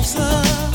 olsa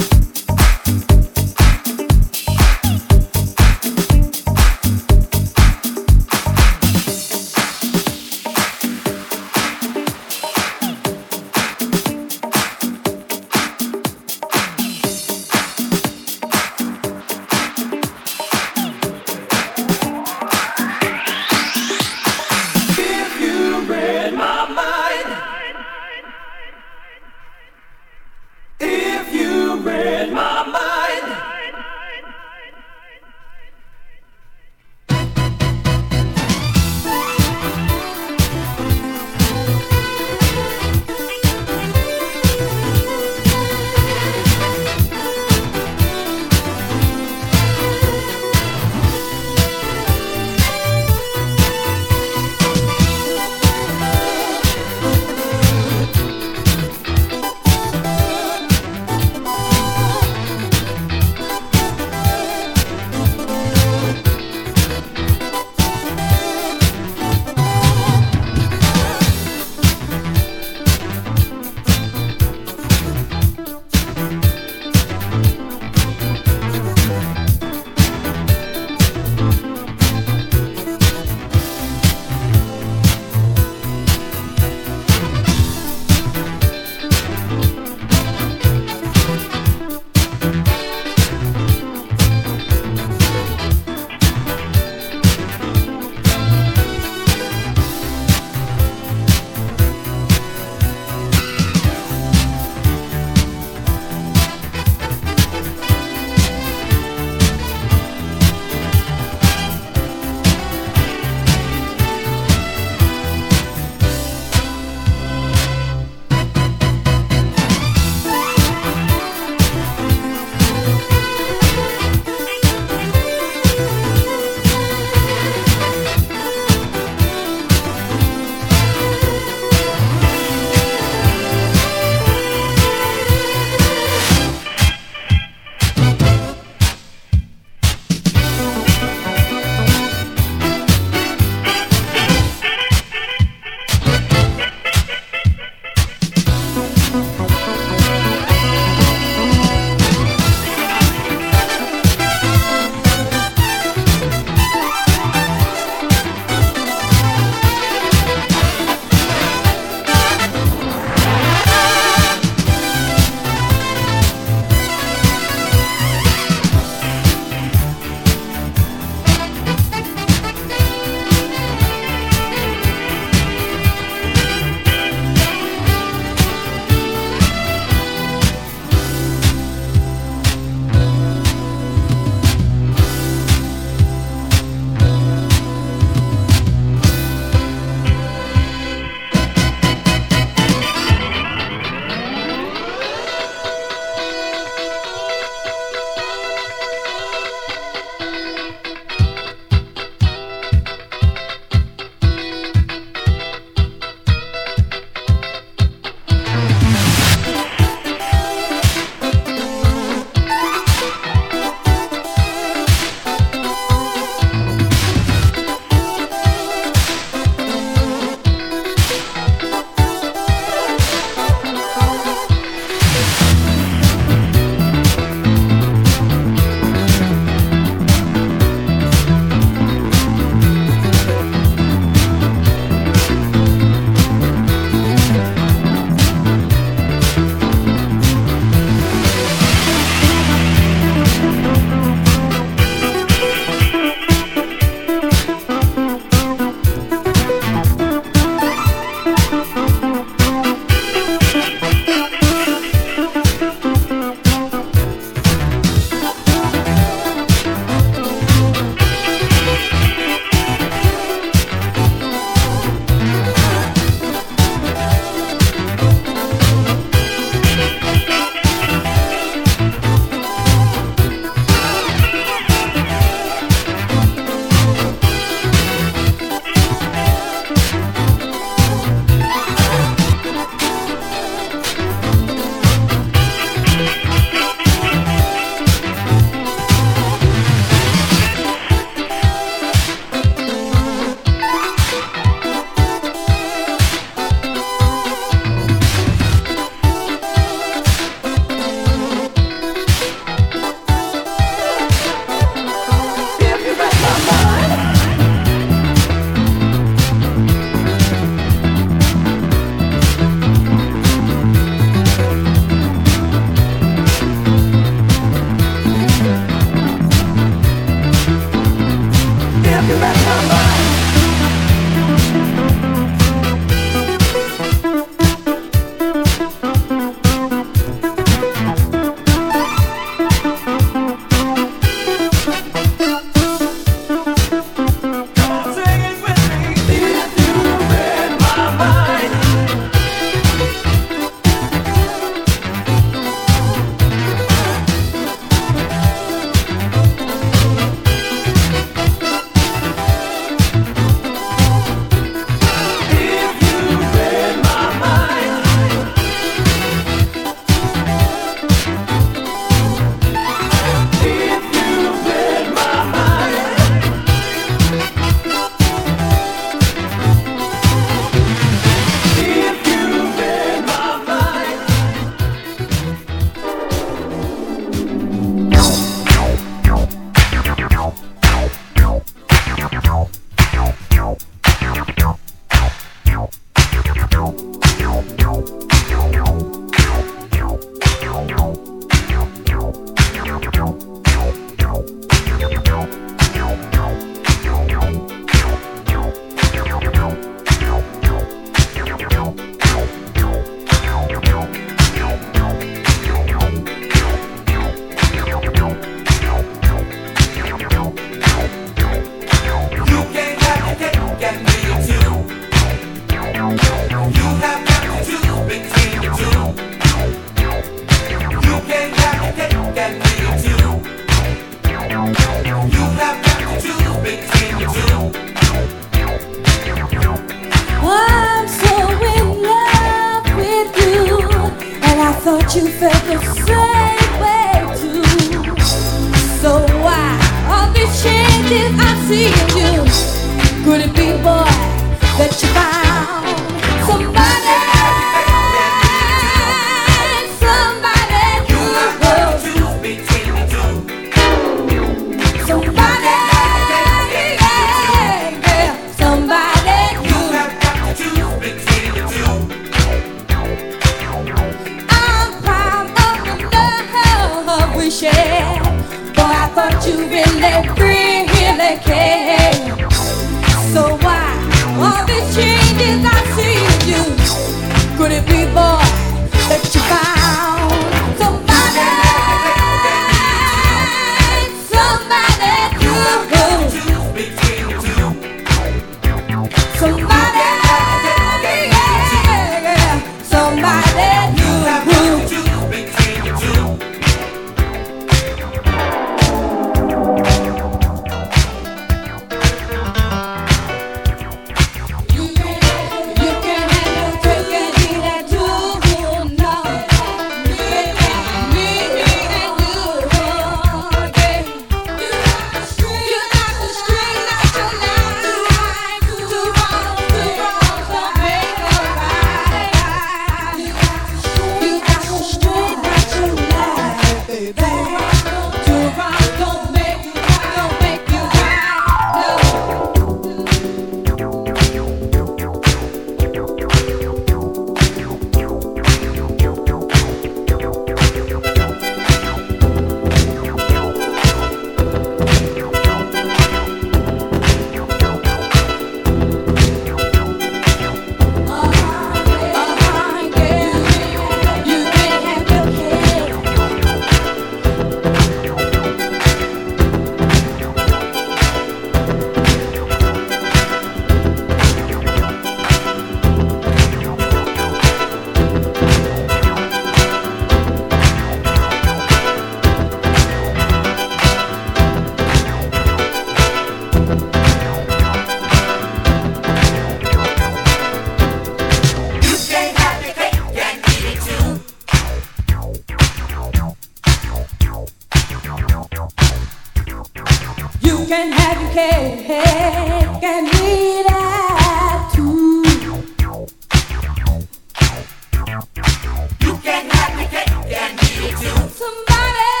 You can have me cake and eat it too. Somebody.